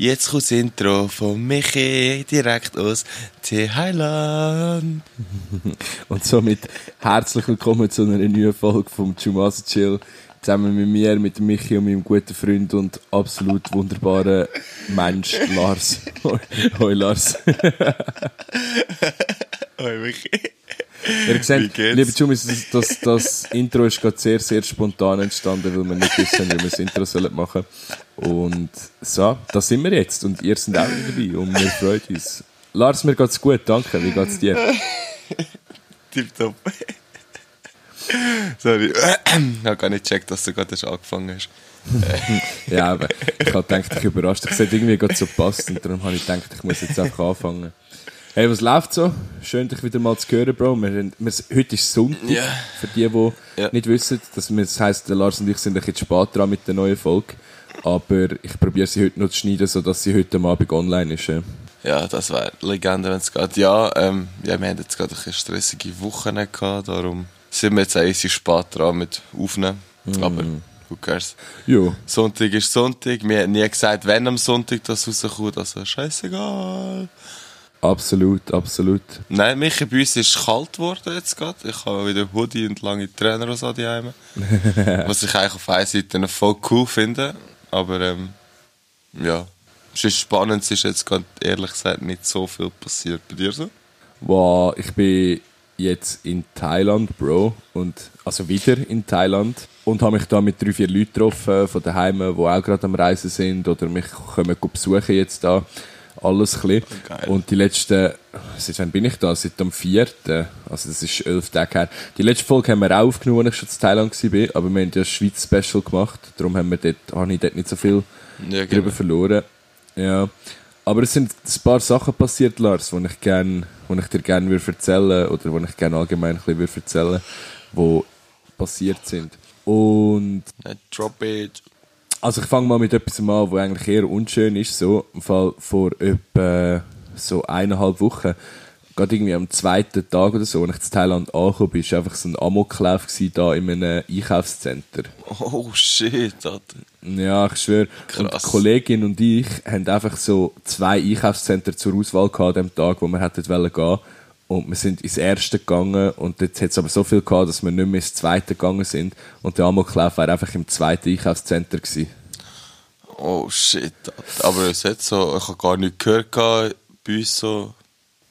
Jetzt kommt das Intro von Michi direkt aus Thailand. Und somit herzlich willkommen zu einer neuen Folge vom Chumasa Chill. Zusammen mit mir, mit Michi und meinem guten Freund und absolut wunderbaren Mensch Lars. Hoi, hoi Lars. Hoi Michi. Ihr seht, liebe Chumis, das, das, das Intro ist gerade sehr, sehr spontan entstanden, weil wir nicht wissen, wie wir das Intro sollen machen Und so, da sind wir jetzt und ihr seid auch dabei und wir freuen uns. Lars, mir geht's gut, danke. Wie geht's dir? Tipptopp. Sorry, ich habe gar nicht gecheckt, dass du gerade angefangen hast. ja, aber ich habe gedacht, ich überrasche dich. Es hat irgendwie gerade so gepasst und darum habe ich gedacht, ich muss jetzt einfach anfangen. Hey, was läuft so? Schön, dich wieder mal zu hören, Bro. Wir, wir, heute ist Sonntag, Ja. für die, die Ja. nicht wissen. Das, das heisst, der Lars und ich sind ein bisschen spät dran mit der neuen Folge. Aber ich probiere sie heute noch zu schneiden, sodass sie heute Abend online ist. Ja. Ja, das wäre Legende, wenn es geht. Ja, ähm, ja, wir haben jetzt gerade eine stressige Woche gehabt, darum sind wir jetzt eigentlich spät dran mit Aufnehmen. Aber who cares? Jo. Sonntag ist Sonntag. Wir haben nie gesagt, wenn am Sonntag das rauskommt, also scheißegal. Absolut, absolut. Nein, Michi, bei uns ist es kalt geworden jetzt gerade. Ich habe wieder Hoodie und lange Trainerhose an die Heime. Was ich eigentlich auf einer Seite noch voll cool finde. Aber ähm, ja, es ist spannend, es ist jetzt gerade ehrlich gesagt nicht so viel passiert. Bei dir so? Wow, ich bin jetzt in Thailand, Bro. Und, also wieder in Thailand. Und habe mich da mit drei, vier Leuten getroffen von daheim, die auch gerade am Reisen sind oder mich kommen besuchen jetzt da. Alles ein bisschen. Und die letzten, seit wann bin ich da? Seit am 4. Also das ist elf Tage her. Die letzte Folge haben wir auch aufgenommen, als ich schon in Thailand war. Aber wir haben ja ein Schweiz-Special gemacht. Darum haben wir dort, habe ich dort nicht so viel Ja, drüber verloren. Ja. Aber es sind ein paar Sachen passiert, Lars, die ich, gern, die ich dir gerne würde erzählen oder die ich gerne allgemein ein bisschen würde erzählen die passiert sind. Und drop it. Also ich fange mal mit etwas an, was eigentlich eher unschön ist. So, im Fall vor etwa so eineinhalb Wochen, gerade irgendwie am zweiten Tag oder so, als ich in Thailand angekommen bin, war einfach so ein Amoklauf da in einem Einkaufscenter. Oh shit, Alter. Ja, ich schwöre. Und die Kollegin und ich haben einfach so zwei Einkaufszentren zur Auswahl gehabt an dem Tag, wo wir hätten wollen gehen. Und wir sind ins erste gegangen und jetzt hat es aber so viel gehabt, dass wir nicht mehr ins zweite gegangen sind. Und der Amoklauf war einfach im zweiten Einkaufscenter gewesen. Oh shit. Aber es hat so, ich habe gar nicht gehört gehabt, bei uns so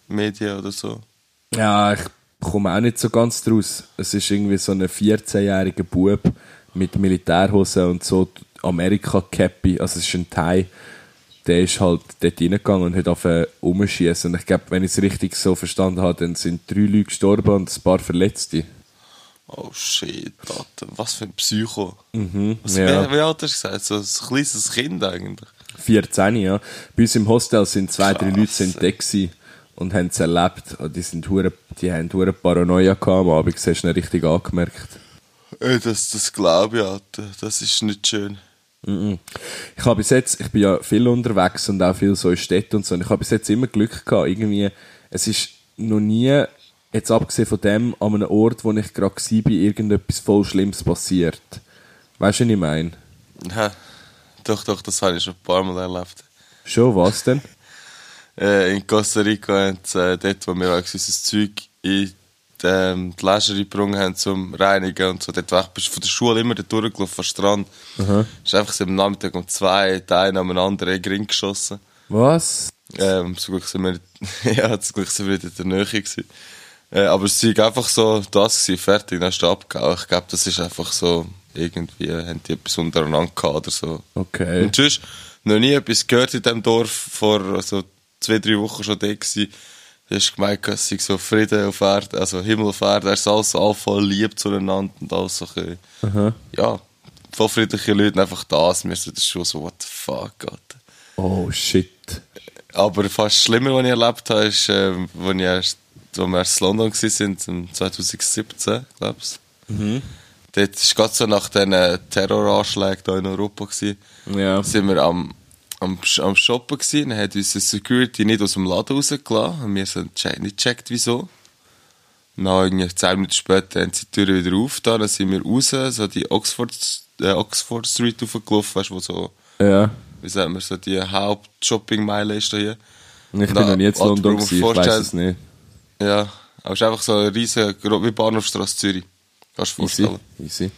Medien oder so. Ja, ich komme auch nicht so ganz draus. Es ist irgendwie so ein 14-jähriger Bub mit Militärhosen und so Amerika-Cappy, also es ist ein Thai, der ist halt dort reingegangen und hat auf umschießen. Und ich glaube, wenn ich es richtig so verstanden habe, dann sind drei Leute gestorben und ein paar Verletzte. Oh shit, Alter. Was für ein Psycho. Mhm, Was, ja. wie, wie alt hast du gesagt? So ein kleines Kind eigentlich. 14, ja. Bei uns im Hostel sind zwei, drei Leute sind da und haben es erlebt. Und Die, sind hure, die haben hure Paranoia gehabt am Abend, hast du nicht richtig angemerkt. Ey, das, das glaube ich, Alter. Das ist nicht schön. Ich habe bis jetzt, ich bin ja viel unterwegs und auch viel so in Städten und so, und ich habe bis jetzt immer Glück gehabt, irgendwie, es ist noch nie, jetzt abgesehen von dem, an einem Ort, wo ich gerade war, bin, irgendetwas voll Schlimmes passiert. Weißt du, was ich meine? Ja, doch, doch, das habe ich schon ein paar Mal erlebt. Schon, was denn? Äh, in Costa Rica sie, äh, dort, wo wir unser Zeug in die, ähm, die Leisure gebrungen haben zum Reinigen und so, dort war ich bist du von der Schule immer durchgelaufen, vom Strand. Ist einfach so am Nachmittag um zwei, der eine am anderen in den Ring geschossen. Was? Ähm, zum Glück sind wir, ja, zum Glück sind wir nicht in der Nähe gewesen. Äh, aber es war einfach so das gewesen, fertig, dann hast du abgehauen. Ich glaube, das ist einfach so, irgendwie haben die etwas untereinander gehabt oder so. Okay. Und sonst noch nie etwas gehört in diesem Dorf, vor so zwei, drei Wochen schon da gewesen. Du hast gemeint, es sei so Frieden auf Erde, also Himmel auf Erde, er ist alles so voll lieb zueinander und alles so ein bisschen, ja, voll friedliche Leute, einfach das, wir sind schon so, what the fuck, Alter. Oh, shit. Aber fast schlimmer, was ich erlebt habe, ist, äh, wo, ich erst, wo wir erst in London waren, 2017, glaube ich. Mhm. Dort war gerade so nach diesen Terroranschlägen hier in Europa. Gewesen. Ja. sind wir am, am, am Shoppen gewesen, dann hat unsere Security nicht aus dem Laden rausgelassen und wir sind che- nicht gecheckt, wieso. Dann irgendwie zehn Minuten später haben sie die Tür wieder aufgetan, dann sind wir raus, so die Oxford, äh, Oxford Street hochgelaufen, weißt du, wo so Ja. wie sagt man, so die Haupt-Shopping-Meile ist da hier. Ich bin Na, noch nie in London, gewesen, ich weiß es nicht. Ja, aber es ist einfach so ein riesen, wie Bahnhofstrasse Zürich. Kannst du dir Easy, vorstellen. easy.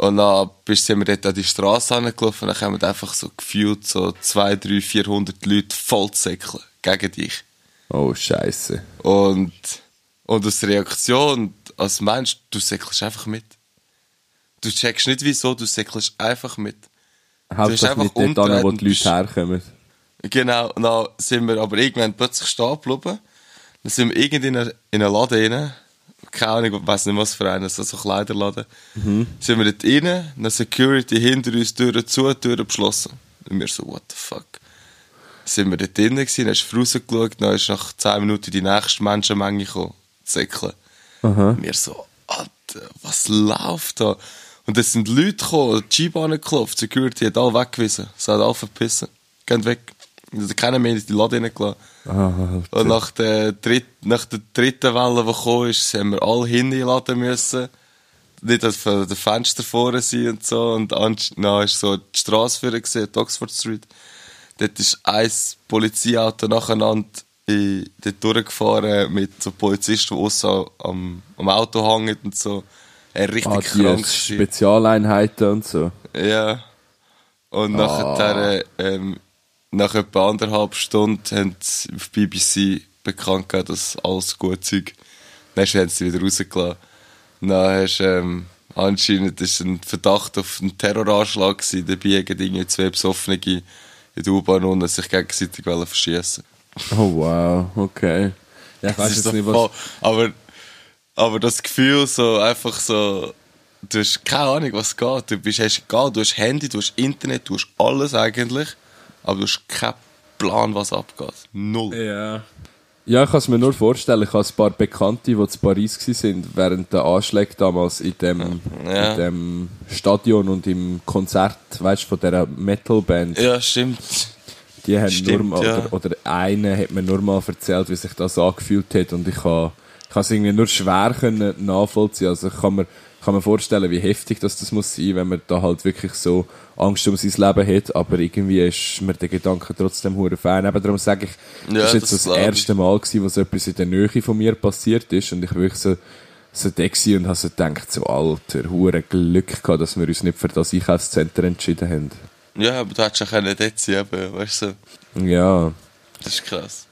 Und dann bist, sind wir dort an die Straße angelaufen und dann kommen einfach so gefühlt so 200, 300, 400 Leute voll zu säckeln gegen dich. Oh, scheiße. Und, und aus Reaktion als Mensch, du säckelst einfach mit. Du checkst nicht wieso, du säckelst einfach mit. Hauptsache einfach nicht dort an, wo die Leute herkommen. Genau, und dann sind wir aber irgendwann plötzlich stehen geblieben. Dann sind wir irgendwie in einen in einen Laden rein. Keine Ahnung, ich weiss nicht was für einen, so ein Kleiderladen. Sind wir dort rein, dann Security hinter uns, Türen zu, Türen geschlossen. Und wir so, what the fuck. Sind wir dort drin gewesen, dann hast du rausgeschaut, dann ist nach 10 Minuten die nächste Menschenmenge gekommen. Aha. Und wir so, Alter, was läuft da? Und es sind Leute gekommen, die G-Bahn geklopft, Security hat alle weggewiesen. Sie hat alle verpissen. Gehen weg. Also keiner mehr in die Laden reingelassen. Ah, Und nach der, dritt, nach der dritten Welle, die gekommen ist, haben wir alle hinten in den Laden müssen. Nicht auf den Fenster vorne sein und so. Und dann ist so die Straße vorne gesehen, die Oxford Street. Dort ist ein Polizeiauto nacheinander in, dort durchgefahren mit so Polizisten, die aussen am, am Auto hängen und so. Er richtig ah, krank. die. Spezialeinheiten und so. Ja. Und Ah. nachher, ähm, nach etwa anderthalb Stunden haben sie auf BBC bekannt gegeben, dass alles gut Zeug. Dann haben sie wieder rausgelassen. Dann hast, ähm, anscheinend ist ein Verdacht auf einen Terroranschlag gewesen. Dabei haben irgendwie zwei Besoffene in der U-Bahn und sich gegenseitig verschießen. Oh, wow, okay. Ja, ich Das weiß ist jetzt nicht, was... voll- aber, aber das Gefühl, so einfach so, du hast keine Ahnung, was geht. Du bist, hast egal, du hast Handy, du hast Internet, du hast alles eigentlich, aber du hast keinen Plan, was abgeht. Null. Ja. Ja, ich kann es mir nur vorstellen. Ich habe ein paar Bekannte, die zu Paris waren, während der Anschläge damals in dem, Ja. in dem Stadion und im Konzert, weißt du, von dieser Metalband. Ja, stimmt. Die haben Stimmt, nur mal, ja. oder, oder eine hat mir nur mal erzählt, wie sich das angefühlt hat und ich kann, ich kann es irgendwie nur schwer können nachvollziehen. Also ich kann mir, kann mir vorstellen, wie heftig das, das muss sein, wenn man da halt wirklich so Angst um sein Leben hat, aber irgendwie ist mir der Gedanke trotzdem hure fein. Eben darum sage ich, Ja, das ist jetzt das das erste Mal gewesen, wo so etwas in der Nähe von mir passiert ist und ich wirklich so, so da und habe so gedacht, so alter, hure Glück gehabt, dass wir uns nicht für das Einkaufszentrum entschieden haben. Ja, aber du hättest ja können dort sein, eben, weißt du. Ja, das ist krass.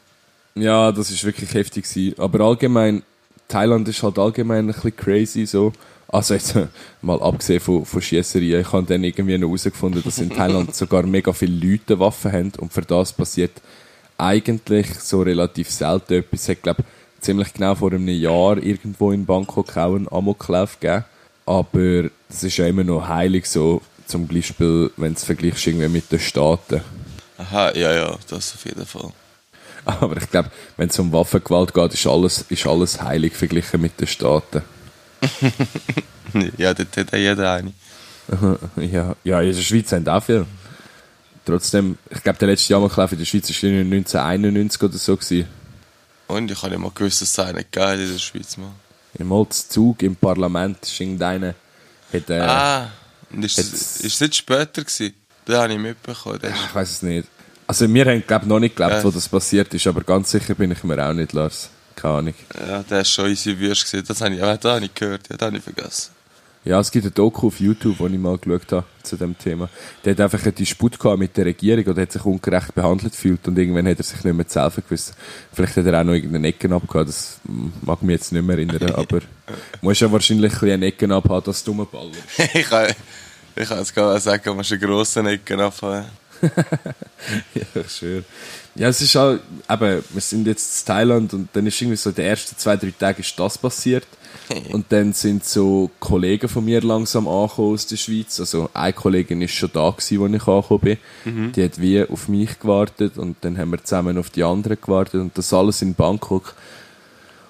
Ja, das ist wirklich heftig gewesen. Aber allgemein, Thailand ist halt allgemein ein bisschen crazy so. Also jetzt mal abgesehen von, von Schiesserien, ich habe dann irgendwie noch herausgefunden, dass in Thailand sogar mega viele Leute Waffen haben und für das passiert eigentlich so relativ selten etwas. Hat, glaube ziemlich genau vor einem Jahr irgendwo in Bangkok auch einen Amoklauf gegeben. Aber das ist ja immer noch heilig so, zum Beispiel, wenn du es vergleichst irgendwie mit den Staaten. Aha, ja, ja, das auf jeden Fall. Aber ich glaube, wenn es um Waffengewalt geht, ist alles, ist alles heilig verglichen mit den Staaten. Ja, hat ja jeder eine. Ja, ja in der Schweiz haben auch viel. Trotzdem, ich glaube, der letzte Jammerklauf in der Schweiz war 1991 oder so. Gewesen. Und ich habe ja mal gewusst, dass es einen geil in der Schweiz, Mann. Im Holzzug im Parlament ist irgendeiner, hat, äh, Ah, und ist, Jetzt- es- ist es nicht später gewesen? Den habe ich mitbekommen. Ist- ich weiß es nicht. Also wir haben, glaube noch nicht geglaubt, Ja. wo das passiert ist, aber ganz sicher bin ich mir auch nicht, Lars. Keine Ahnung. Ja, der ist schon easy Würst gewesen. Das habe ich, aber das habe ich gehört, ja, das habe ich vergessen. Ja, es gibt ein Doku auf YouTube, wo ich mal geschaut habe zu dem Thema. Der hat einfach einen Disput gehabt mit der Regierung oder hat sich ungerecht behandelt gefühlt und irgendwann hat er sich nicht mehr zu helfen gewusst. Vielleicht hat er auch noch irgendeine Ecken abgehabt, das mag mich jetzt nicht mehr erinnern, aber muss ja wahrscheinlich ein bisschen eine Ecken abhaben, dass du Baller ich kann, ich kann jetzt gar nicht sagen, man einen grossen Ecken abhaben. ja, schwöre. Ja, es ist halt, eben, wir sind jetzt in Thailand und dann ist irgendwie so, die ersten zwei, drei Tage ist das passiert. Und dann sind so Kollegen von mir langsam angekommen aus der Schweiz. Also eine Kollegin ist schon da gewesen, als ich angekommen bin. Die hat wie auf mich gewartet und dann haben wir zusammen auf die anderen gewartet und das alles in Bangkok.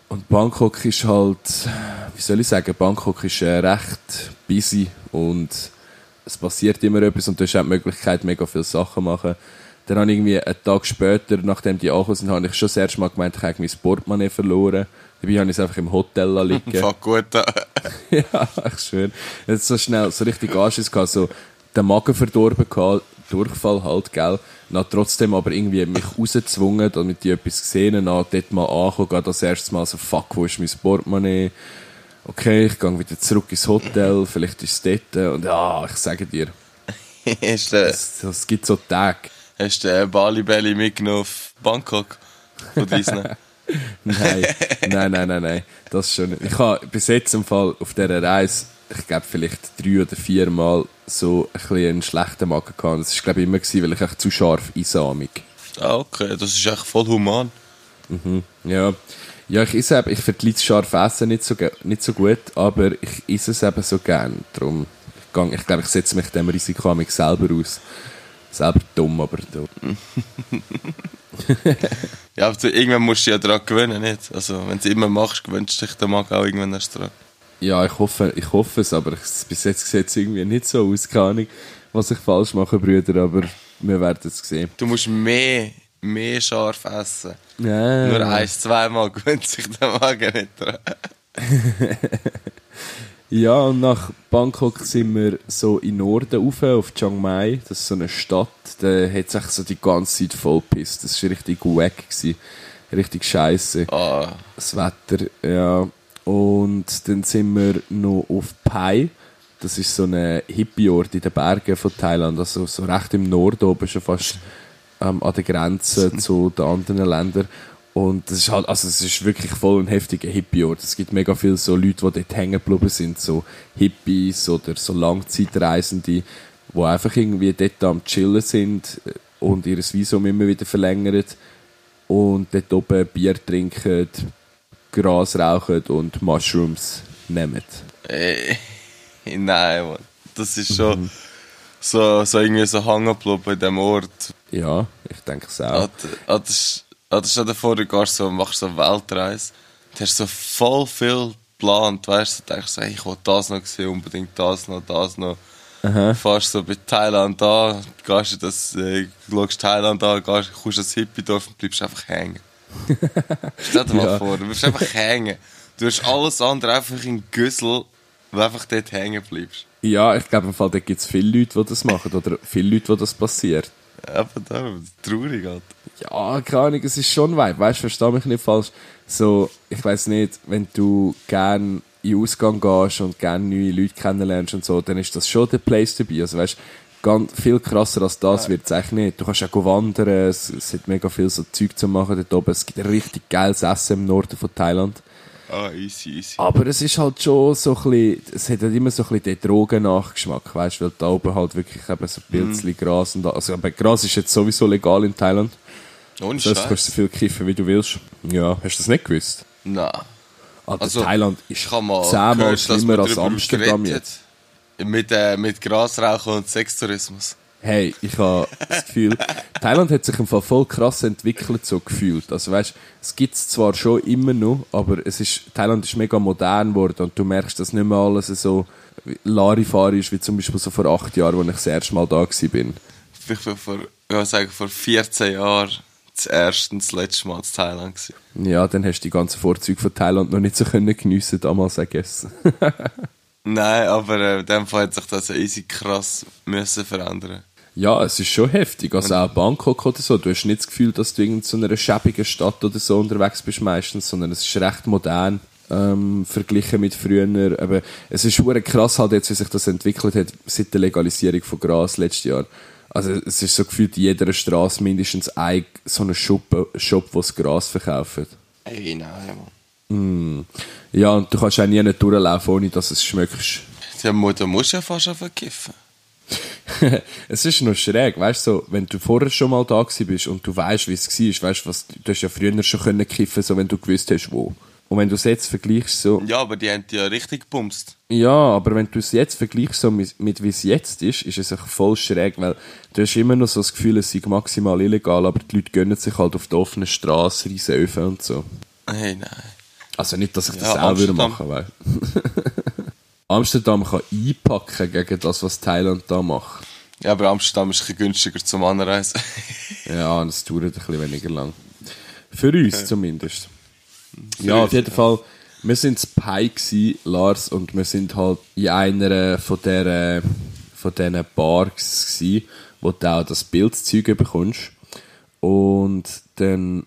Und Bangkok ist halt, wie soll ich sagen, Bangkok ist äh, recht busy und es passiert immer etwas und du hast auch die Möglichkeit, mega viele Sachen zu machen. Dann habe ich irgendwie einen Tag später, nachdem die angekommen sind, habe ich schon das erste Mal gemeint, ich habe mein Portemonnaie verloren. Dabei habe ich es einfach im Hotel liegen. Fängt gut ja, ich schwöre. Jetzt so schnell, so richtig Anschiss gehabt, so den Magen verdorben gehabt, Durchfall halt, gell. Dann trotzdem aber irgendwie mich rausgezwungen, damit ich etwas gesehen habe, dort mal ankommen, gehe das erste Mal so, fuck, wo ist mein Portemonnaie? Okay, ich gehe wieder zurück ins Hotel, vielleicht ist es dort, und ja, ich sage dir, du es, es gibt so Tage. hast du den Bali Belly mitgenommen auf Bangkok? Von Disney? Nein, nein, nein, nein, nein, das schon nicht. Ich habe bis jetzt im Fall auf dieser Reise, ich glaube vielleicht drei oder vier Mal so ein bisschen einen schlechten Magen gehabt. Das war glaube ich immer, gewesen, weil ich echt zu scharf einsamig. ah, okay, das ist echt voll human. Ja, ja ich esse eben, ich vergleiche scharf Essen nicht so, nicht so gut, aber ich esse es eben so gern. Darum, ich, gang, ich glaube, ich setze mich dem Risiko an mich selber aus. Selber dumm, aber dumm. Ja, aber irgendwann musst du ja daran gewöhnen, nicht? Also, wenn du es immer machst, gewöhnst du dich den Magen auch irgendwann erst dran. Ja, ich hoffe, ich hoffe es, aber ich, bis jetzt sieht es irgendwie nicht so aus. Keine Ahnung, was ich falsch mache, Brüder, aber wir werden es sehen. Du musst mehr, mehr scharf essen. Ja. Nur eins, zweimal gewöhnt sich der Magen nicht dran. Ja, und nach Bangkok sind wir so in Norden rauf, auf Chiang Mai. Das ist so eine Stadt, da hat sich so die ganze Zeit vollgepisst. Das war richtig wack. Gewesen. Richtig scheiße. Ah, Das Wetter, ja. Und dann sind wir noch auf Pai. Das ist so ein Hippie-Ort in den Bergen von Thailand. Also so recht im Norden oben, schon fast ähm, an der Grenze zu den anderen Ländern. Und das ist halt, also es ist wirklich voll ein heftiger Hippie-Ort. Es gibt mega viele so Leute, die dort hängen geblieben sind, so Hippies oder so Langzeitreisende, die einfach irgendwie dort am Chillen sind und ihr Visum immer wieder verlängern und dort oben Bier trinken, Gras rauchen und Mushrooms nehmen. ey. Nein, Mann. Das ist schon so, so irgendwie so hängen geblieben in diesem Ort. Ja, ich denke es auch. d- das ist, das ist davor, du gehst so, machst so eine Weltreise. Du hast so voll viel geplant, weißt du, du denkst so, hey, ich will das noch sehen, unbedingt das noch, das noch. Aha. Fährst so bei Thailand da, gehst in das, äh, schaust Thailand an, gehst, kommst ins Hippie-Dorf und bleibst einfach hängen. Stell dir mal Ja. vor, du bleibst einfach hängen. Du hast alles andere einfach in Güssel, du einfach dort hängen bleibst. Ja, ich glaube, im Fall, da gibt es viele Leute, die das machen oder viele Leute, wo das passiert. Eben darum, traurig halt. Ja, keine Ahnung, es ist schon weit. Weißt du, versteh mich nicht falsch. So, ich weiß nicht, wenn du gern in den Ausgang gehst und gerne neue Leute kennenlernst und so, dann ist das schon der Place to be. Also, weißt ganz viel krasser als das wird es eigentlich nicht. Du kannst auch wandern, es, es hat mega viel so Zeug zu machen dort oben. Es gibt ein richtig geiles Essen im Norden von Thailand. Ah, easy, easy. Aber es ist halt schon so ein bisschen, es hat halt immer so ein bisschen den Drogen-Nachgeschmack, weißt du, weil da oben halt wirklich eben so ein bisschen Gras und also aber Gras ist jetzt sowieso legal in Thailand. Ohne Das heißt, du kannst so viel kiffen, wie du willst. Ja, hast du das nicht gewusst? Nein. Alter, Also, Thailand ist zehnmal schlimmer als Amsterdam jetzt. Mit, äh, mit Grasrauchen und Sextourismus. Hey, ich habe das Gefühl, Thailand hat sich im Fall voll krass entwickelt, so gefühlt. Also weißt, es gibt es zwar schon immer noch, aber es ist, Thailand ist mega modern geworden und du merkst, dass nicht mehr alles so Larifari ist, wie zum Beispiel so vor acht Jahren, als ich das erste Mal da war. Ich war vor, würde sagen, vor 14 Jahren das erste und das letzte Mal in Thailand. Gewesen. Ja, dann hast du die ganzen Vorzüge von Thailand noch nicht so können geniessen, damals vergessen. Nein, aber äh, in dem Fall hat sich das easy krass müssen verändern. Ja, es ist schon heftig. Also auch Bangkok oder so. Du hast nicht das Gefühl, dass du in so einer schäbigen Stadt oder so unterwegs bist meistens, sondern es ist recht modern. Ähm, verglichen mit früher. Aber es ist schon krass halt jetzt, wie sich das entwickelt hat seit der Legalisierung von Gras letztes Jahr. Also es ist so gefühlt in jeder Straße mindestens ein so einen Shop, Shop wo das Gras verkauft. Ey, nein, Mann. Ja, und du kannst auch nie nicht durchlaufen, ohne dass es schmeckst. Ja, mu- du musst ja fast einfach kiffen. es ist noch schräg, weißt du, so, wenn du vorher schon mal da bist und du weißt, wie es war, weißt du, was, du hast ja früher schon können kiffen, so wenn du gewusst hast, wo. Und wenn du es jetzt vergleichst, so, Ja, aber die haben die ja richtig gebumst. ja, aber wenn du es jetzt vergleichst, so mit, mit wie es jetzt ist, ist es einfach voll schräg, weil du hast immer noch so das Gefühl, es sei maximal illegal, aber die Leute gönnen sich halt auf der offenen Straße riesen Öfen und so. Hey, nein. Also nicht, dass ich das Ja, auch würde Amsterdam. machen, weil. Amsterdam kann einpacken gegen das, was Thailand da macht. Ja, aber Amsterdam ist ein bisschen günstiger zum Anreisen. Ja, und es dauert ein bisschen weniger lang. Für uns zumindest. Ja, auf jeden Fall. Wir sind in Pai gsi, Lars, und wir sind halt in einer von der von diesen Bars gsi, wo du auch das Bildzeug bekommst. Und dann,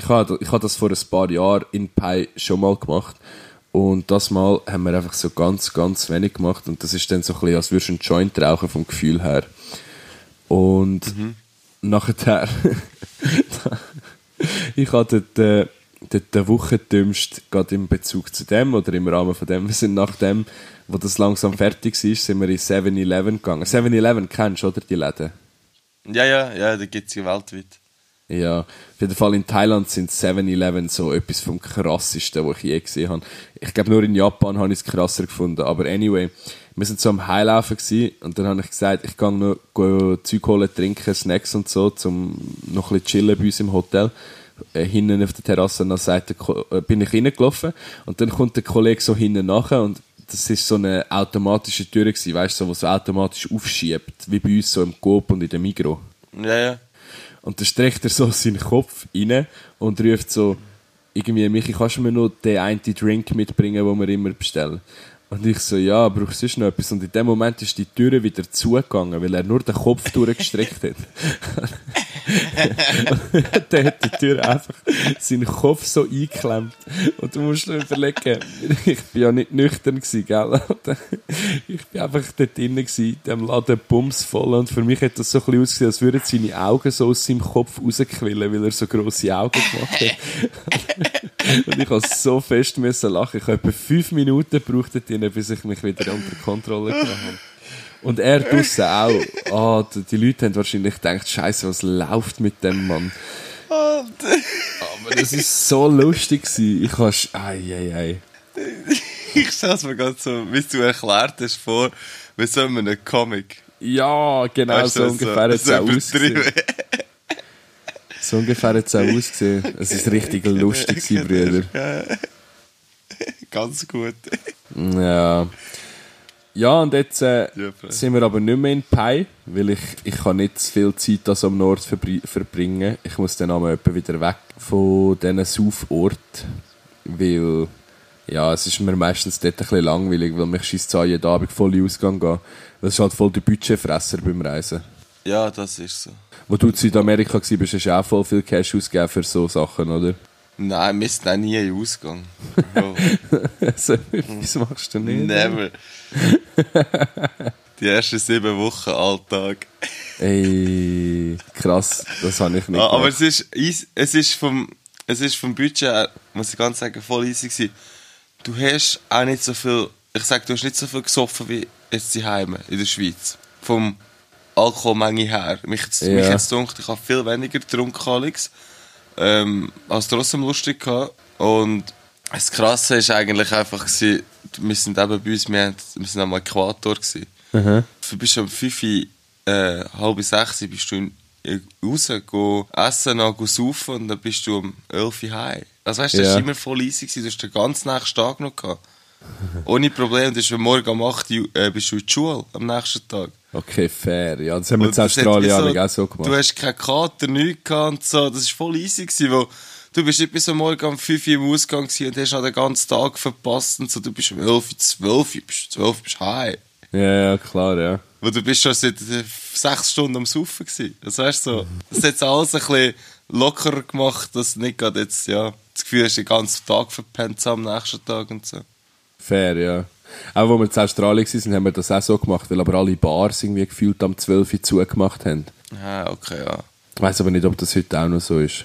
ich habe ich hab das vor ein paar Jahren in Pi schon mal gemacht. Und das Mal haben wir einfach so ganz, ganz wenig gemacht. Und das ist dann so ein bisschen, als würdest du einen Joint rauchen vom Gefühl her. Und mhm. nachher, ich hatte den, den, den Wochendümmst gerade in Bezug zu dem oder im Rahmen von dem. Wir sind nach dem, wo das langsam fertig ist, sind wir in 7-Eleven gegangen. 7-Eleven kennst du, oder, die Läden? Ja, ja, ja, da gibt es ja weltweit. Ja, auf jeden Fall in Thailand sind 7-Eleven so etwas vom krassesten, was ich je gesehen habe. Ich glaube, nur in Japan habe ich es krasser gefunden. Aber anyway, wir sind so am Heilaufen gewesen, und dann habe ich gesagt, ich gehe noch Zeug holen, trinken, Snacks und so, um noch ein bisschen chillen bei uns im Hotel. Äh, hinten auf der Terrasse an der Seite äh, bin ich reingelaufen und dann kommt der Kollege so hinten nachher und das ist so eine automatische Tür gewesen, weißt du, so, so automatisch aufschiebt, wie bei uns so im Coop und in der Migro. Ja, ja. Und dann streckt er so seinen Kopf rein und ruft so, irgendwie, Michi, kannst du mir noch den einen Drink mitbringen, den wir immer bestellen? Und ich so, ja, brauchst du noch etwas? Und in dem Moment ist die Tür wieder zugegangen, weil er nur den Kopf durchgestreckt hat. dann hat die Tür einfach seinen Kopf so eingeklemmt. Und du musst dir überlegen, ich bin ja nicht nüchtern gewesen, gell? Ich bin einfach dort drinnen gewesen, dem Laden bumsvoll. Und für mich hat das so ein bisschen ausgesehen, als würden seine Augen so aus seinem Kopf rausquillen, weil er so grosse Augen gemacht hat. Und ich musste so fest müssen lachen. Ich habe etwa fünf Minuten gebraucht, bis ich mich wieder unter Kontrolle gebracht habe. Und er draussen auch. Ah, oh, die Leute haben wahrscheinlich gedacht, Scheiße, was läuft mit dem Mann? Aber das ist so lustig gewesen. Ich habe, ei, ei, ei. Ich stelle es mir gerade so, wie du erklärt hast, vor, wie so einem Comic. Ja, genau, weißt so ungefähr hat es auch ausgesehen. so ungefähr hat es auch ausgesehen. Es ist richtig lustig gewesen, Brüder. Ganz gut. Ja. Ja, und jetzt äh, ja, sind wir aber nicht mehr in Pai, weil ich, ich kann nicht zu viel Zeit das am Nord verbringen. Ich muss dann einmal wieder weg von diesen Sauforten, weil ja, es ist mir meistens dort ein bisschen langweilig, weil mich schießt es jeden Abend voll in Ausgang gehen. Das ist halt voll der Budgetfresser beim Reisen. Ja, das ist so. Wo du in Südamerika warst, hast du auch voll viel Cash ausgegeben für so Sachen, oder? Nein, wir sind auch nie in Ausgang. also, was machst du nicht? Never. Die ersten sieben Wochen Alltag. Ey, krass, das habe ich nicht ah, Aber es ist, es, ist vom, es ist vom Budget, muss ich ganz sagen, voll easy gewesen. Du hast auch nicht so viel, ich sag, du hast nicht so viel gesoffen wie jetzt die Heime in der Schweiz. Vom Alkoholmenge her. Mich, ja. mich jetzt gedacht, ich habe viel weniger getrunken, Alex ähm, es trotzdem lustig gehabt. Und das Krasse ist eigentlich einfach, gewesen, wir sind eben bei uns, wir, haben, wir sind am Äquator. Gewesen. Mhm. Du bist um 5 Uhr, äh, halb sechs bist du raus, go essen, noch go saufen und dann bist du um 11 Uhr heim. Also weißt du, ja. das war immer voll easy, gewesen. du hast den ganzen nächsten Tag noch gehabt. Ohne Problem, du bist morgen um 8 Uhr äh, bist du in die Schule am nächsten Tag. Okay, fair. Ja, das haben wir in Australien so, auch so gemacht. Du hast keinen Kater, nichts gehabt und so. Das war voll easy, gewesen, weil du bist nicht bis am Morgen um 5 Uhr im Ausgang und hast noch den ganzen Tag verpasst und so. Du bist um 11 Uhr, 12 Uhr, bist 12 bist heim. Ja, ja, klar, ja. Weil du bist schon seit sechs Stunden am Saufen gewesen. Das heißt so, das hat jetzt alles ein bisschen lockerer gemacht, dass du nicht gerade jetzt, ja, das Gefühl hast, den ganzen Tag verpennt am nächsten Tag und so. Fair, ja. Auch als wir in Australien waren, haben wir das auch so gemacht, weil aber alle Bars irgendwie gefühlt am 12 Uhr zugemacht haben. Ah, okay, ja. Ich weiß aber nicht, ob das heute auch noch so ist.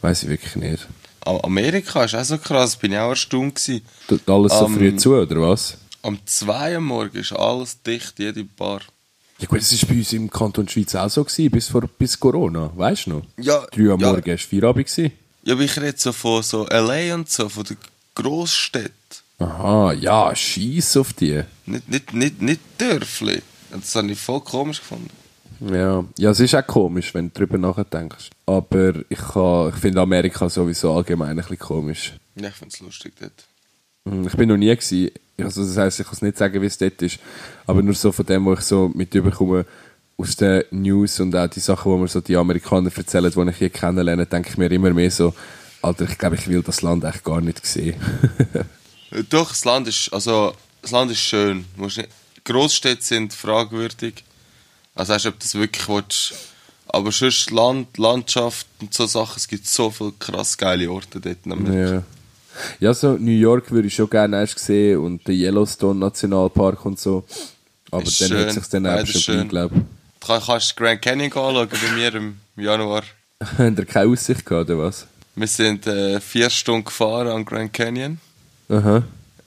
Weiß ich wirklich nicht. Amerika ist auch so krass, bin ich auch erstaunt gewesen. Tut alles so um, früh zu, oder was? Am 2 Uhr morgen ist alles dicht, jede Bar. Ja gut, das war bei uns im Kanton Schweiz auch so, gewesen, bis, vor, bis Corona, weißt du noch? Ja. 3 Uhr ja. morgen war Feierabend. Ja, aber ich rede so von so L.A. und so, von den Grossstädten. Aha, ja, scheiß auf die. Nicht, nicht, nicht, nicht Dörfli. Das habe ich voll komisch gefunden. Ja, ja, es ist auch komisch, wenn du darüber nachdenkst. Aber ich, ich finde Amerika sowieso allgemein ein bisschen komisch. Ja, ich finde es lustig dort. Hm, ich bin noch nie gewesen. Also das heisst, ich kann es nicht sagen, wie es dort ist. Aber nur so von dem, was ich so mit überkomme aus den News und auch die Sachen, die mir so die Amerikaner erzählen, die ich hier kennenlerne, denke ich mir immer mehr so, Alter, ich glaube, ich will das Land echt gar nicht sehen. Doch, das Land ist, also, das Land ist schön. Großstädte sind fragwürdig. Also weißt du, ob du das wirklich willst. Aber sonst Land, Landschaft und so Sachen, es gibt so viele krass geile Orte dort. Ja. Ja, so New York würde ich schon gerne erst sehen und den Yellowstone Nationalpark und so. Aber Ist dann schön, hat sich dann eben schon schön. glaube Du kann- kannst Grand Canyon anschauen bei mir im Januar. ich. Habt ihr keine Aussicht gehabt, oder was? Wir sind äh, vier Stunden gefahren am Grand Canyon. Aha.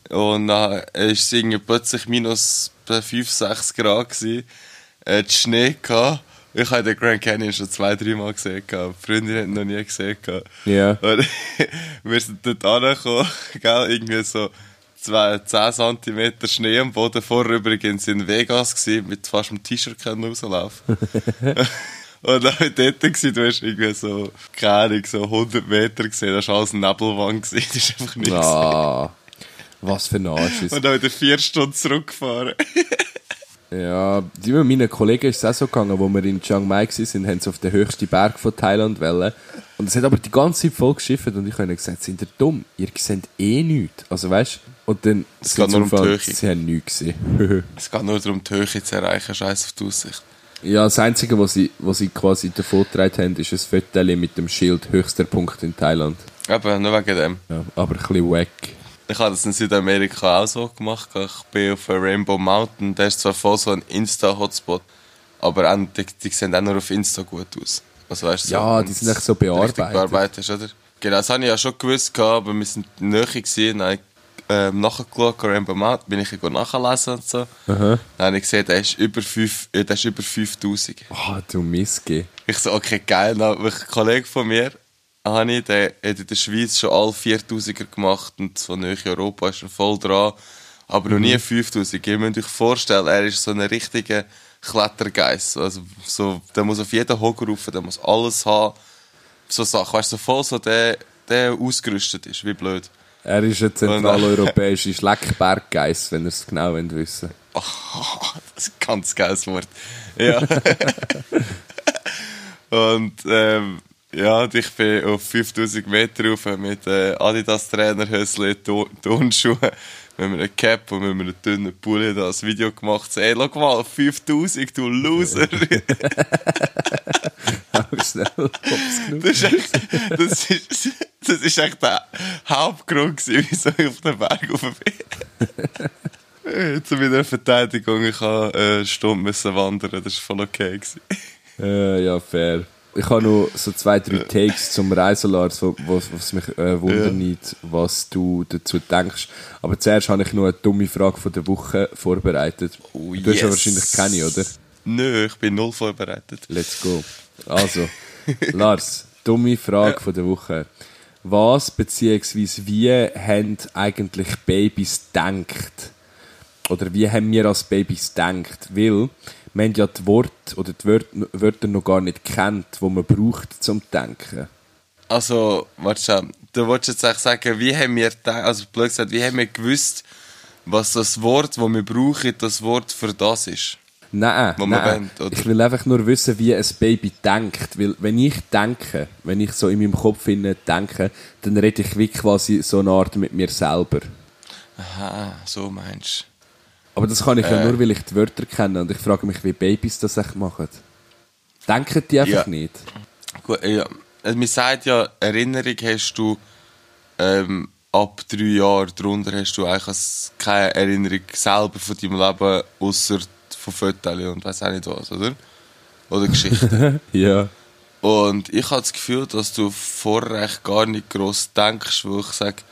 Und dann war es irgendwie plötzlich minus 5, 6 Grad. Gewesen. Äh, die Schnee gehabt. Ich habe den Grand Canyon schon zwei, drei Mal gesehen. Die Freundin hat ihn noch nie gesehen. Ja. Und wir sind dort angekommen, gell, irgendwie so zwei, 10 cm Schnee am Boden. Vorher übrigens in Vegas gewesen, mit fast einem T-Shirt rauslaufen. Und dann war ich dort, gewesen, du hast irgendwie so, keine Ahnung, so 100 Meter gesehen, das war alles Nebelwand gewesen, das ist einfach nichts. Ah, was für ein Arsch ist. Und dann wieder vier Stunden zurückgefahren. Ja, mit meinen Kollegen ist es auch so gegangen, wo wir in Chiang Mai waren, haben sie auf den höchsten Berg von Thailand wollen. Und es hat aber die ganze Zeit voll geschifft und ich habe gesagt, sind ihr dumm? Ihr seht eh nichts. Also weißt du? Und dann Es geht nur um die Höhe. Sie haben nichts gesehen. Es geht nur darum, die Höhe zu erreichen, scheiß auf die Aussicht. Ja, das Einzige, was sie, was sie quasi davor getragen haben, ist ein Foto mit dem Schild höchster Punkt in Thailand. Eben, nur wegen dem. Ja, aber ein bisschen wack. Ich habe das in Südamerika auch so gemacht. Ich bin auf Rainbow Mountain. Der ist zwar voll so ein Insta-Hotspot, aber auch, die, die sehen auch nur auf Insta gut aus. Also, weißt, du, Ja, so, die sind echt so bearbeitet. bearbeitet, oder? Genau, das habe ich ja schon gewusst, aber wir sind näher gewesen. Dann ähm, nachgeschaut, Rainbow Mountain, bin ich go nachlesen und so. Aha. Dann habe ich gesehen, der ist über, fünf, äh, der ist über 5000. Ah, du Missge. Ich so, okay, geil. Dann habe ich einen Kollegen von mir, Hani, der hat in der Schweiz schon alle 4000er gemacht und so nahe Europa ist er voll dran. Aber noch nie 5000. Ihr müsst euch vorstellen, er ist so ein richtiger Klettergeist. Also, so, der muss auf jeden Hocker rauf, der muss alles haben. So Sachen, weißt du, so voll so der, der ausgerüstet ist, wie blöd. Er ist ein zentraleuropäischer Schleckberggeist, wenn ihr es genau wollt wissen Oh, das ist ein ganz geiles Wort. Ja. und ähm, ja, ich bin auf 5000 Meter rauf mit äh, Adidas Trainerhösli, Turnschuhen, mit einem Cap und mit einem dünnen Pulli das Video gemacht. Ey, schau mal, 5000, du Loser! Auch schnell. Das ist, das ist, das ist echt der Hauptgrund, wieso ich auf den Berg rauf bin. Zu meiner Verteidigung, ich habe eine Stunde müssen wandern, das war voll okay. Äh, ja, fair. Ich habe noch so zwei, drei Takes zum Reiselars, wo, wo, was mich äh, wundert, was du dazu denkst. Aber zuerst habe ich noch eine dumme Frage von der Woche vorbereitet. Oh, du hast ja yes. wahrscheinlich keine, oder? Nö, ich bin null vorbereitet. Let's go. Also, Lars, dumme Frage von der Woche. Was bzw. wie haben eigentlich Babys gedacht? Oder wie haben wir als Babys gedacht? Weil wir haben ja die Worte oder die Wörter, noch gar nicht kennt, die man braucht zum Denken. Also, warte schon. Du wolltest jetzt eigentlich sagen, wie haben wir, also blöd gesagt, wie haben wir gewusst, was das Wort, das wir brauchen, das Wort für das ist? Nein, nein. wollt, oder? ich will einfach nur wissen, wie ein Baby denkt. Weil, wenn ich denke, wenn ich so in meinem Kopf hinein denke, dann rede ich wie quasi so eine Art mit mir selber. Aha, so meinst Aber das kann ich ja Äh. nur, weil ich die Wörter kenne. Und ich frage mich, wie Babys das echt machen. Denken die einfach Ja. nicht? du. Gut, ja. Also, man sagt ja, Erinnerung hast du ähm, ab drei Jahren, darunter hast du eigentlich keine Erinnerung selber von deinem Leben, außer von Fotos und weiß auch nicht was, oder? Oder Geschichten. Ja. Und ich habe das Gefühl, dass du vorher echt gar nicht gross denkst, wo ich sage,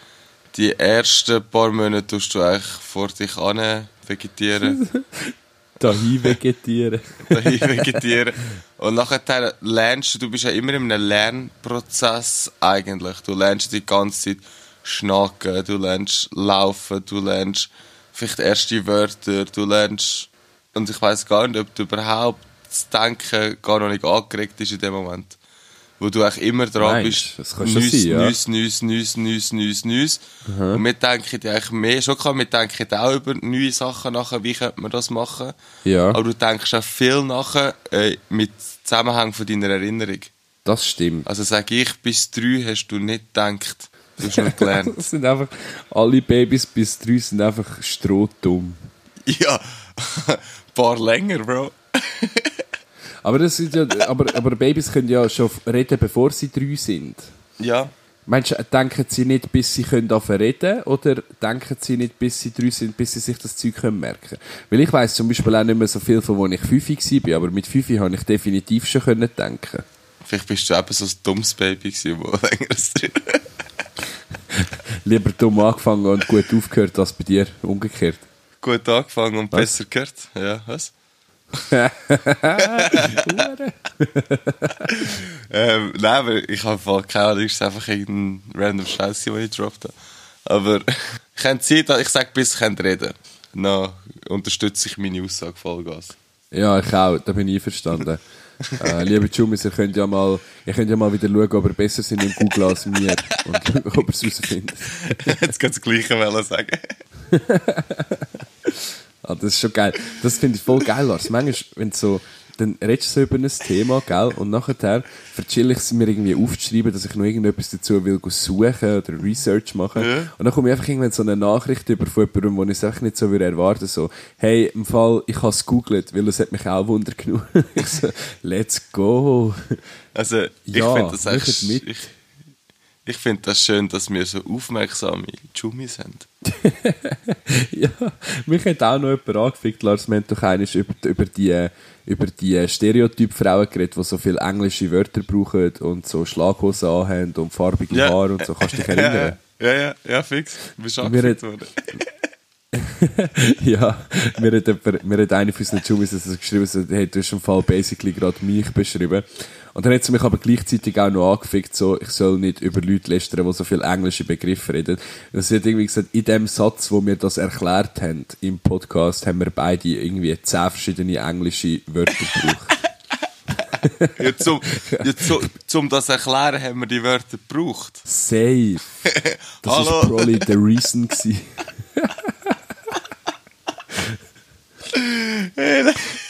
die ersten paar Monate tust du eigentlich vor dich an vegetieren, Dahin vegetieren. dahin vegetieren. Und nachher lernst du, du bist ja immer in einem Lernprozess eigentlich. Du lernst die ganze Zeit schnacken, du lernst laufen, du lernst vielleicht erste Wörter, du lernst, und ich weiß gar nicht, ob du überhaupt das Denken gar noch nicht angeregt ist in dem Moment. Wo du eigentlich immer dran du? bist. Das kann Nüs, sein, ja. Nüs, Nüs, Nüs, Nüs, Nüs, Nüs. Und wir denken ja eigentlich mehr, schon klar, wir denken auch über neue Sachen nachher, wie könnte man das machen. Ja. Aber du denkst auch viel nachher äh, mit Zusammenhang von deiner Erinnerung. Das stimmt. Also sage ich, bis drei hast du nicht gedacht. Du hast nur gelernt. Das sind einfach, alle Babys bis drei sind einfach strohdumm. ja, paar länger, Bro. Aber, das ist ja, aber, aber Babys können ja schon reden, bevor sie drei sind. Ja. Meinst du, denken sie nicht, bis sie können reden oder denken sie nicht, bis sie drei sind, bis sie sich das Zeug können merken Weil ich weiss zum Beispiel auch nicht mehr so viel, von wo ich fünf war, aber mit fünf habe ich definitiv schon können denken. Vielleicht bist du eben so ein dummes Baby gewesen, wo längeres drin. Lieber dumm angefangen und gut aufgehört, als bei dir umgekehrt. Gut angefangen und besser gehört. Ja, was? ähm, nein, aber ich habe keine Ahnung, es ist einfach irgendein random Scheiß, den ich gedroppt habe. Aber ich kann Zeit, ich sage, bis ich reden reden. Dann unterstütze ich meine Aussage Vollgas. Ja, ich auch, da bin ich einverstanden. äh, liebe Jumis, ihr könnt ja mal, ihr könnt ja mal wieder schauen, ob ihr besser sind im Google als mir und ob ihr es herausfindet. Jetzt kannst du das Gleiche sagen. Ah, das ist schon geil. Das finde ich voll geil, Lars. Manchmal, wenn so, dann redest du so über ein Thema, gell, und nachher verchill ich es mir irgendwie aufzuschreiben, dass ich noch irgendetwas dazu will suchen oder Research machen. Ja. Und dann komme ich einfach irgendwann so eine Nachricht über von jemandem, wo ich es einfach nicht so würde erwarten, so, hey, im Fall, ich habe es googelt, weil es hat mich auch Wunder genug. ich so, let's go. Also, ich Ja, finde das echt, ich, ich finde das schön, dass wir so aufmerksame Jumis haben. ja, mich hat auch noch jemand angefickt, Lars, wir haben doch einmal über, über die, über die Stereotyp-Frauen geredet, die so viele englische Wörter brauchen und so Schlaghosen anhaben und farbige Ja. Haare und so. Kannst du dich erinnern? Ja, ja, ja, fix. Du bist Wir angefickt worden. ja, mir hat, jemand, mir hat eine von unseren also geschrieben, so, hey, du hast im Fall basically gerade mich beschrieben. Und dann hat sie mich aber gleichzeitig auch noch angefickt, so, ich soll nicht über Leute lästern, die so viele englische Begriffe reden. Und sie hat irgendwie gesagt, in dem Satz, wo wir das erklärt haben im Podcast, haben wir beide irgendwie zehn verschiedene englische Wörter gebraucht. Ja, zum, ja, zu, zum das erklären haben wir die Wörter gebraucht. Safe. Das Hallo. war probably the reason. Gewesen.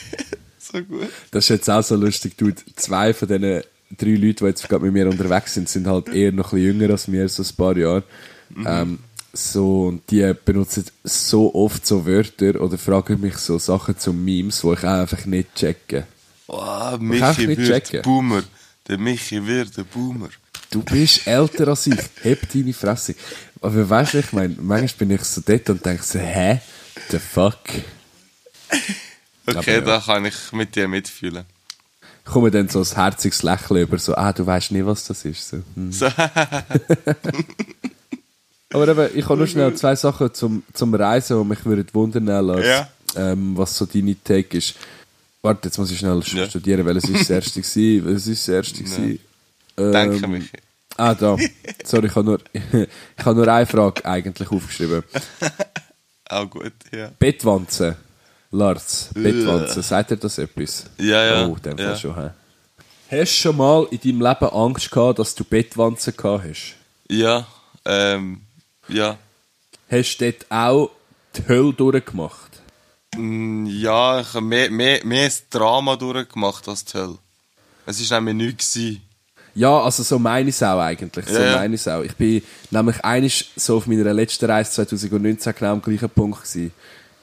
So gut. Das ist jetzt auch so lustig, du, zwei von diesen drei Leuten, die jetzt gerade mit mir unterwegs sind, sind halt eher noch ein bisschen jünger als mir, so ein paar Jahre. Ähm, so, und die benutzen so oft so Wörter oder fragen mich so Sachen zu Memes, wo ich auch einfach nicht checke. Oh, Michi nicht wird checken. Boomer. Der Michi wird der Boomer. Du bist älter als ich, heb deine Fresse. Aber weißt du, ich meine, manchmal bin ich so dort und denke so, hä? The fuck? Okay, ja. da kann ich mit dir mitfühlen. Komme dann so ein herziges Lächeln über, so, ah, du weißt nicht, was das ist. So, hm. So, Aber eben, ich habe nur schnell zwei Sachen zum, zum Reisen, die mich würden wundern, Lars, Ja. ähm, was so deine Take ist. Warte, jetzt muss ich schnell Ja. studieren, weil es ist das erste gewesen, weil es ist das erste gewesen. danke, Ähm, Michi. Ah, da. Sorry, ich habe nur, ich habe nur eine Frage eigentlich aufgeschrieben. Auch gut, ja. Bettwanzen. Lars, Bettwanzen, sagt dir das etwas? Ja, ja. Oh, dem Fall ja. schon, hä? Hast du schon mal in deinem Leben Angst gehabt, dass du Bettwanzen gehabt hast? Ja, ähm, ja. Hast du dort auch die Hölle durchgemacht? Mm, Ja, ich habe mehr, mehr, mehr das Drama durchgemacht als die Hölle. Es war nämlich nichts. gewesen. Ja, also so meine ich auch eigentlich. So ja. meine ich auch. Ich bin nämlich einisch so auf meiner letzten Reise 2019 genau am gleichen Punkt gewesen.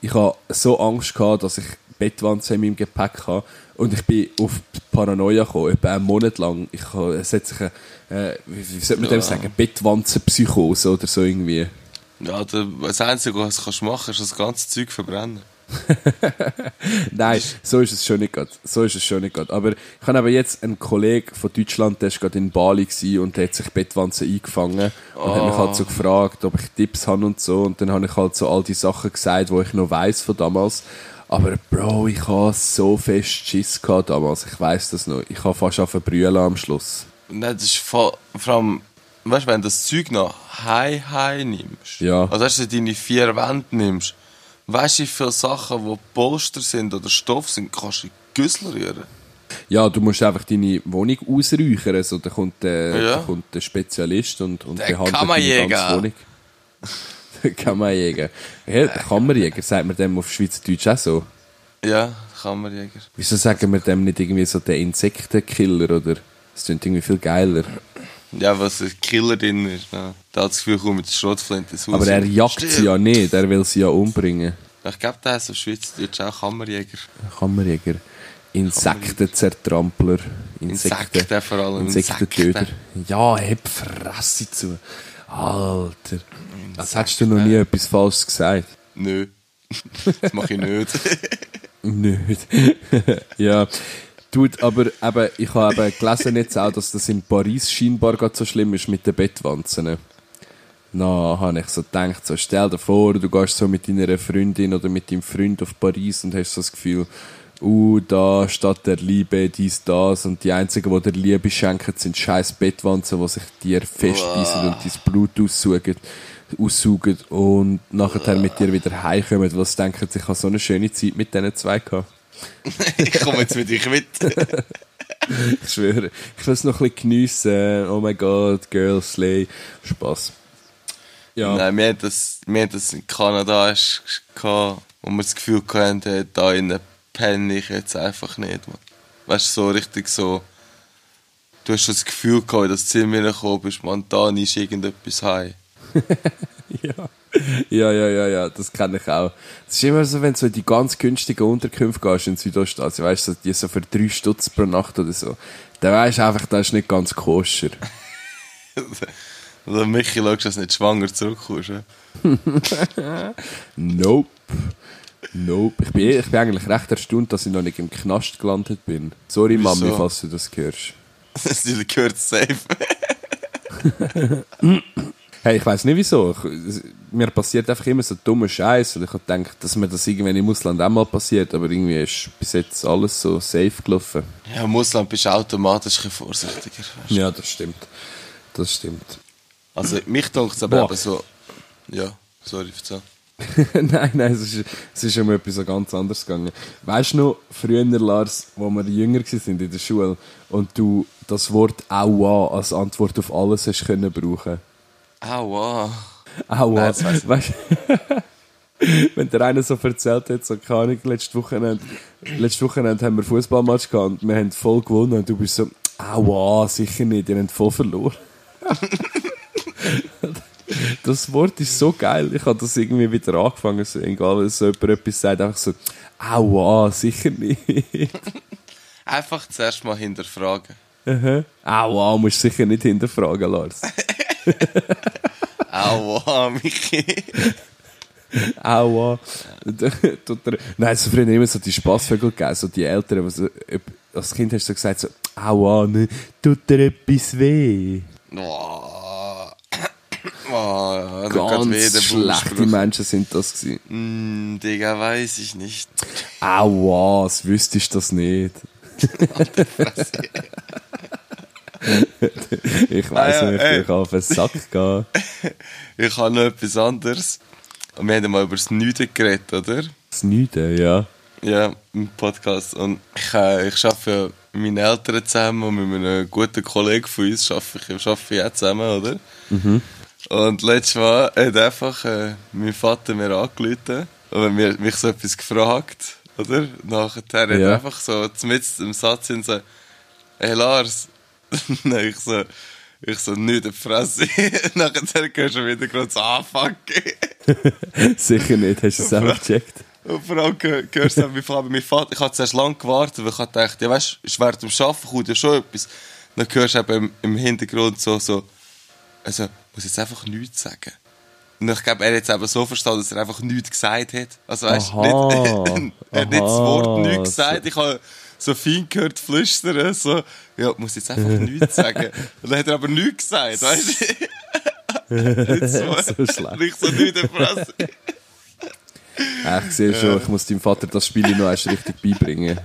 Ich habe so Angst gehabt, dass ich Bettwanzen in meinem Gepäck habe. Und ich bin auf Paranoia gekommen, etwa einen Monat lang. Ich habe, es hat sich eine, äh, wie, wie sollte man dem sagen, Bettwanzenpsychose oder so irgendwie. Ja, das Einzige, was du machen kannst, ist das ganze Zeug verbrennen. Nein, so ist es schon nicht gerade. So ist es schon nicht gerade. Aber ich habe aber jetzt einen Kollegen von Deutschland, der war gerade in Bali gewesen und der hat sich Bettwanzen eingefangen und hat mich halt so gefragt, ob ich Tipps habe und so. Und dann habe ich halt so all die Sachen gesagt, die ich noch weiss von damals. Aber Bro, ich habe so fest Schiss gehabt damals. Ich weiss das noch. Ich habe fast auf brüllen am Schluss. Nein, das ist voll, vor allem, weißt du, wenn du das Zeug noch high high nimmst, Ja. also weißt du, deine vier Wände nimmst, weißt du, viele Sachen, die Polster sind oder Stoff sind, kannst du in Güssel rühren. Ja, du musst einfach deine Wohnung ausräuchern. So, da, kommt der, Ja. da kommt der Spezialist und, und Der behandelt deine ganze Wohnung. Der Kammerjäger. Ja, der Kammerjäger, sagt man dem auf Schweizerdeutsch auch so. Ja, Kammerjäger. Wieso sagen wir dem nicht irgendwie so der Insektenkiller oder? Das klingt irgendwie viel geiler. Ja, was ein Killer drin ist. Ne? Da hat das Gefühl, komm mit der Schrotflinte ins Haus. Aber er jagt sie ja nicht, er will sie ja umbringen. Ich glaube, der ist auf Schweizerdeutsch auch Kammerjäger. Kammerjäger. Insektenzertrampler. Insekten, Insekten vor allem. Insektentöter. Insekten. Ja, heb Fresse zu. Alter. Als hättest du noch nie etwas Falsches gesagt. Nö. Das mache ich nicht. Nicht. ja. Tut, aber eben, ich habe eben gelesen jetzt auch, dass das in Paris scheinbar gerade so schlimm ist mit den Bettwanzen. Na, habe ich so gedacht, so, stell dir vor, du gehst so mit deiner Freundin oder mit deinem Freund auf Paris und hast so das Gefühl, uh, da statt der Liebe dies, das und die einzigen, die der Liebe schenken, sind scheiß Bettwanzen, die sich dir festbeißen und dein Blut aussaugen, aussaugen und nachher mit dir wieder heimkommen. Was denken sie, ich habe so eine schöne Zeit mit diesen zwei gehabt. ich komme jetzt mit dich mit. Ich schwöre, ich will es noch ein bisschen geniessen. Oh mein Gott, Girl, Slay. Spaß. Ja. Nein, wir hatten das, wir hatten das in Kanada gehabt, wo wir das Gefühl hatten, da innen penne ich jetzt einfach nicht. Man. Weißt du, so richtig so. Du hast schon das Gefühl gehabt, in das Zimmer gekommen bist, man, da ist irgendetwas heim. Ja. ja, ja, ja, ja, das kenne ich auch. Es ist immer so, wenn du so in die ganz günstigen Unterkünfte gehst in Südostasien, weißt du, die so für drei Stutz pro Nacht oder so, dann weißt du einfach, das ist nicht ganz koscher. Oder Michi, schaust, dass du nicht schwanger zurückkommst. Nope. Nope. Ich bin, ich bin eigentlich recht erstaunt, dass ich noch nicht im Knast gelandet bin. Sorry, Wieso? Mami, falls du das hörst. Das gehört safe. Hey, ich weiß nicht wieso. Ich, mir passiert einfach immer so dummer Scheiß. Und ich habe gedacht, dass mir das irgendwann im Ausland auch mal passiert. Aber irgendwie ist bis jetzt alles so safe gelaufen. Ja, im Ausland bist du automatisch ein vorsichtiger. Weißt? du. Ja, das stimmt. Das stimmt. Also, mich denkt es aber eben so. Ja, sorry, verzeih. nein, nein, es ist, es ist um etwas so ganz anderes gegangen. Weißt du noch, früher, Lars, wo wir jünger waren in der Schule und du das Wort Aua als Antwort auf alles hast können brauchen? Aua. Aua. Nein, das weiss weißt Wenn der einer so erzählt hat, so keine Ahnung, letzte Woche, letzte Woche haben wir einen Fußballmatch gehabt und wir haben voll gewonnen und du bist so, aua, sicher nicht, ihr habt voll verloren. das Wort ist so geil, ich habe das irgendwie wieder angefangen, so, egal, wenn so jemand etwas sagt, einfach so, aua, sicher nicht. Einfach zuerst mal hinterfragen. aua, musst du sicher nicht hinterfragen, Lars. Aua, Michi. Aua. Tut er- Nein, so früher immer so die Spassvögel gegeben, so die Eltern, so, als Kind hast du so gesagt, so, aua, ne, tut dir etwas weh. Oh. Oh, Ganz schlechte. Menschen sind das gewesen. Hm, Digga, weiß ich nicht. Aua, das wüsstest du das nicht. ich weiss Ah ja, nicht, ey. ich kann auf den Sack gehen. Ich habe noch etwas anderes. Und wir haben mal über das Nüden geredet, oder? Das Nüde, ja. Ja, im Podcast. Und ich, äh, ich arbeite ja mit meinen Eltern zusammen und mit einem guten Kollegen von uns arbeite ich, arbeite ich auch zusammen, oder? Und letztes Mal hat einfach äh, mein Vater mir angerufen und mir, mich so etwas gefragt, oder? Nachher hat er Ja. einfach so mitten im Satz hin so, hey Lars, Nein, ich so, ich so, nicht die Fresse. Nachher hörst du wieder gerade so, fuck. Sicher nicht, hast du es auch gecheckt? Und vor allem geh- hörst du, wie vor allem mein Vater, ich habe zuerst lange gewartet, weil ich gedacht, ja weißt, ist während dem Arbeiten kommt ja schon etwas. Dann hörst du eben im, Hintergrund so, so, also, muss jetzt einfach nichts sagen. Und ich glaube, er hat jetzt eben so verstanden, dass er einfach nichts gesagt hat. Also weißt du, er hat nicht das. Wort nichts gesagt. Ich habe so fein gehört flüstern, so, ja, muss jetzt einfach nichts sagen. Und dann hat er aber nichts gesagt, weißt du? Nicht so, So schlecht. Ich so die Fresse. Ja, ich sehe schon, ich muss deinem Vater das Spiel noch erst richtig beibringen.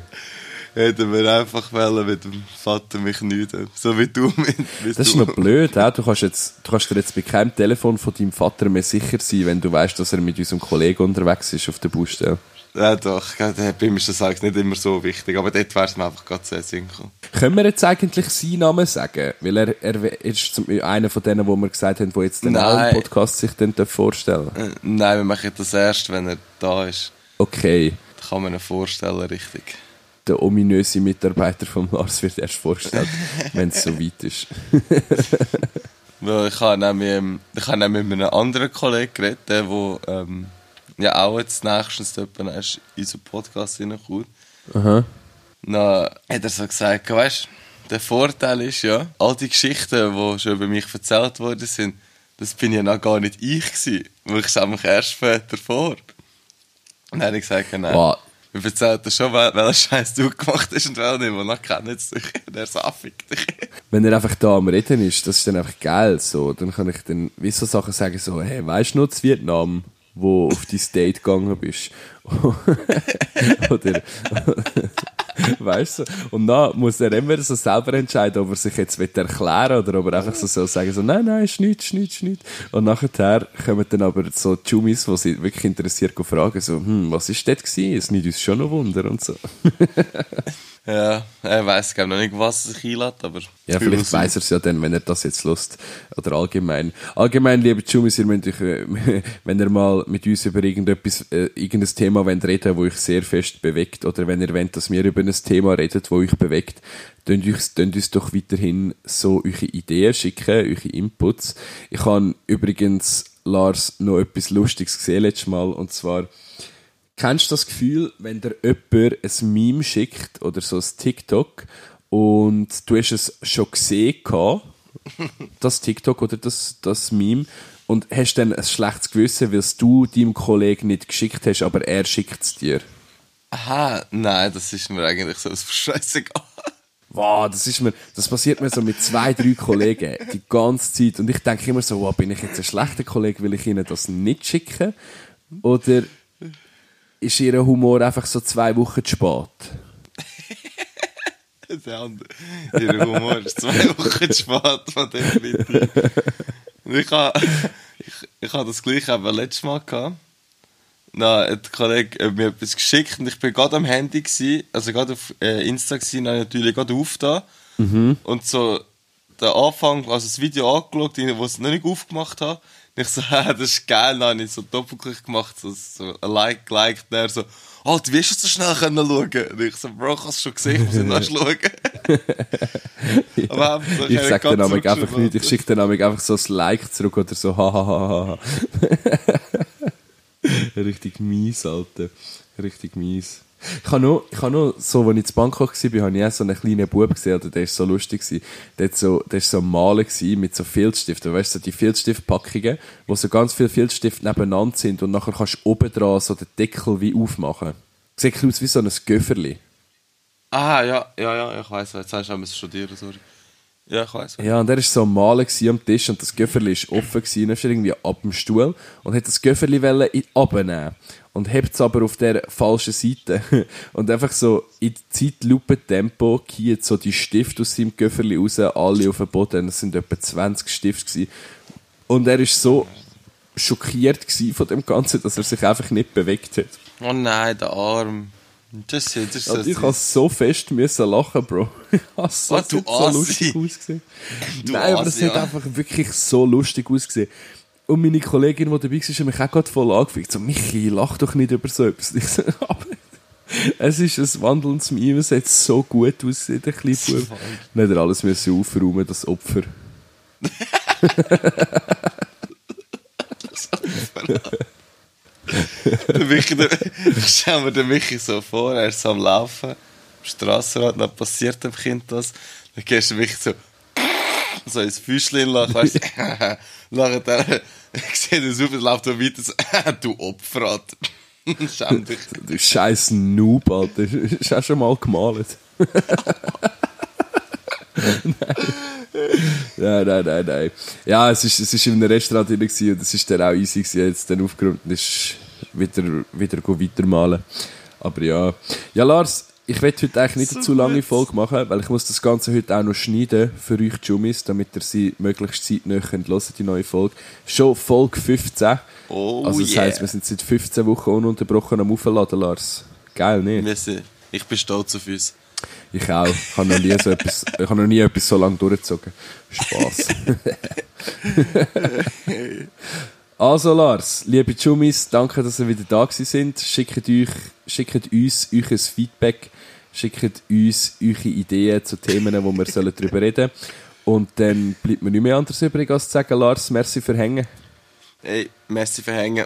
Hätten wir einfach wollen mit dem Vater mich nüden. So wie du mit, wie Das ist noch blöd, he? du kannst, jetzt, du kannst dir jetzt bei keinem Telefon von deinem Vater mehr sicher sein, wenn du weißt, dass er mit unserem Kollegen unterwegs ist auf der Baustelle. Ja doch, bei mir ist das eigentlich nicht immer so wichtig, aber dort wäre es mir einfach gerade sehr Sinn gekommen. Können wir jetzt eigentlich seinen Namen sagen? Weil er, er ist zum, einer von denen, wo wir gesagt haben, wo jetzt den neuen Podcast sich dann vorstellen Äh, Nein, wir machen das erst, wenn er da ist. Okay, Da kann man ihn vorstellen, richtig. der ominöse Mitarbeiter von Lars wird erst vorgestellt, wenn es so weit ist. Weil ich habe nämlich, ähm, ich habe nämlich mit einem anderen Kollegen geredet, der ähm, ja auch jetzt nächstens erst in unseren Podcast reinkommt. Aha. Dann hat er so gesagt, weißt du, der Vorteil ist ja, all die Geschichten, die schon über mich erzählt worden sind, das bin ja noch gar nicht ich gewesen. Weil ich es einfach erst später vor. Und dann habe ich gesagt, nein. Wow. Wir erzählen dir schon, wel- welchen Scheiß du gemacht hast und welchen nicht, weil dann kennen sie dich. Der saffig dich. Wenn er einfach da am Reden ist, das ist dann einfach geil. So. Dann kann ich dann wie so Sachen sagen, so, hey, weißt du noch Vietnam, wo auf dein Date gegangen bist? Oder, weißt du? Und dann muss er immer so selber entscheiden, ob er sich jetzt will erklären oder ob er einfach so soll sagen, so, nein, nein, ist nichts, ist nichts, ist nichts. Und nachher kommen dann aber so Jumis, die sich wirklich interessiert, fragen, so, hm, was ist das gewesen? Es nimmt uns schon noch Wunder und so. Ja, er weiss glaube noch nicht, was er sich einlädt, aber... Ja, vielleicht weiß er es ja dann, wenn er das jetzt lust Oder allgemein. Allgemein, liebe Jumis, ihr müsst euch, äh, wenn ihr mal mit uns über irgendetwas, äh, irgendein Thema wollt reden wo euch sehr fest bewegt, oder wenn ihr wollt, dass wir über ein Thema reden, wo euch bewegt, könnt uns, könnt uns doch weiterhin so eure Ideen schicken, eure Inputs. Ich habe übrigens, Lars, noch etwas Lustiges gesehen letztes Mal, und zwar, Kennst du das Gefühl, wenn dir jemand ein Meme schickt oder so ein TikTok und du hast es schon gesehen, das TikTok oder das, das Meme, und hast dann ein schlechtes Gewissen, weil du deinem Kollegen nicht geschickt hast, aber er schickt es dir? Aha, nein, das ist mir eigentlich so scheißegal. Wow, das ist mir, das passiert mir so mit zwei, drei Kollegen die ganze Zeit. Und ich denke immer so, wow, bin ich jetzt ein schlechter Kollege, will ich ihnen das nicht schicken? Oder ist ihr Humor einfach so zwei Wochen zu spät? Der andere. Ihr Humor ist zwei Wochen zu spät von definitiv. Und ich habe ich, ich ha das gleiche eben letztes Mal gehabt. Dann hat der Kollege äh, mir etwas geschickt und ich bin gerade am Handy gsi, also gerade auf äh, Insta und habe natürlich gerade aufgetan. Und so der Anfang, also das Video angeschaut, wo ich es noch nicht aufgemacht habe, ich so, hä, das ist geil, dann habe ich so Doppelklick gemacht, so, so ein Like geliked, der so, hast du so schnell können schauen? Und ich so, Bro, ich hab's schon gesehen, ich muss nicht schauen. Aber einfach so, Ich habe sag dann nämlich einfach nicht, ich schicke dann nämlich einfach so ein Like zurück oder so, hahaha. Richtig mies, Alter. Richtig mies. Ich habe noch, ich noch, so, als ich in Bangkok war, habe ich auch so einen kleinen Bub gesehen, der war so lustig. Der hat so, der ist so Malen mit so Filzstiften. Weißt du, so die Filzstiftpackungen, wo so ganz viele Filzstifte nebeneinander sind und nachher kannst du oben dran so den Deckel wie aufmachen. Sieht aus wie so ein Göfferli. Ah, ja, ja, ja, ich weiss, jetzt hast du es studieren, sorry. Ja, ich weiss. Ja, und er war so am Malen am Tisch und das Göfferli war offen gewesen. Ist er irgendwie ab dem Stuhl und hat das Göfferli abnehmen und hebt es aber auf der falschen Seite. Und einfach so in Zeitlupentempo kiehen so die Stifte aus seinem Göfferli raus, alle auf den Boden. Das sind etwa 20 Stifte gewesen. Und er ist so schockiert von dem Ganzen, dass er sich einfach nicht bewegt hat. Oh nein, der Arm. Das, ist- das ist so Und ich habe so fest müssen lachen, Bro. Es hat so Assi. lustig ausgesehen. Du Nein, aber es hat ja. einfach wirklich so lustig ausgesehen. Und meine Kollegin, die dabei war, hat mich auch gerade voll angefickt. So, Michi, lach doch nicht über so etwas. Ich so, aber es ist ein wandelndes Meme, es hat so gut ausgesehen, der kleine Bub. Dann hat er alles müssen aufräumen, das Opfer. Der Michi, der, ich stelle mir den Michi so vor, er ist so am Laufen, am Strassenrad, dann passiert dem Kind das, dann gehst du Michi so, so ins Füßchen lachen, weißt du, nachher dann, ich sehe den Super, läuft er weiter so, du Opfer, Alter. Schäm dich. Du scheiß Noob, Alter. Du auch schon mal gemalt? nein. nein, nein, nein, nein. Ja, es ist, es ist in einem Restaurant drin und es ist dann auch easy gewesen, jetzt dann aufgeräumt ist wieder, wieder weitermalen. Aber ja. Ja, Lars, ich will heute eigentlich nicht eine zu lange Folge machen, weil ich muss das Ganze heute auch noch schneiden für euch Jummis, damit ihr sie möglichst zeitnah könnt hören, die neue Folge. Schon Folge 15. Oh also das yeah. heisst, wir sind seit 15 Wochen ununterbrochen am Aufladen, Lars. Geil, nicht? Sind- Ich bin stolz auf uns. Ich auch. Ich habe noch nie so etwas, ich habe noch nie etwas so lange durchgezogen. Spaß. also Lars, liebe Jumis, danke, dass ihr wieder da gewesen sind. Schickt, euch, schickt uns euer Feedback, schickt uns eure Ideen zu Themen, wo wir sollen darüber reden Und dann bleibt mir nicht mehr anderes übrig, als zu sagen, Lars, merci für Hängen. Hey, merci für Hängen.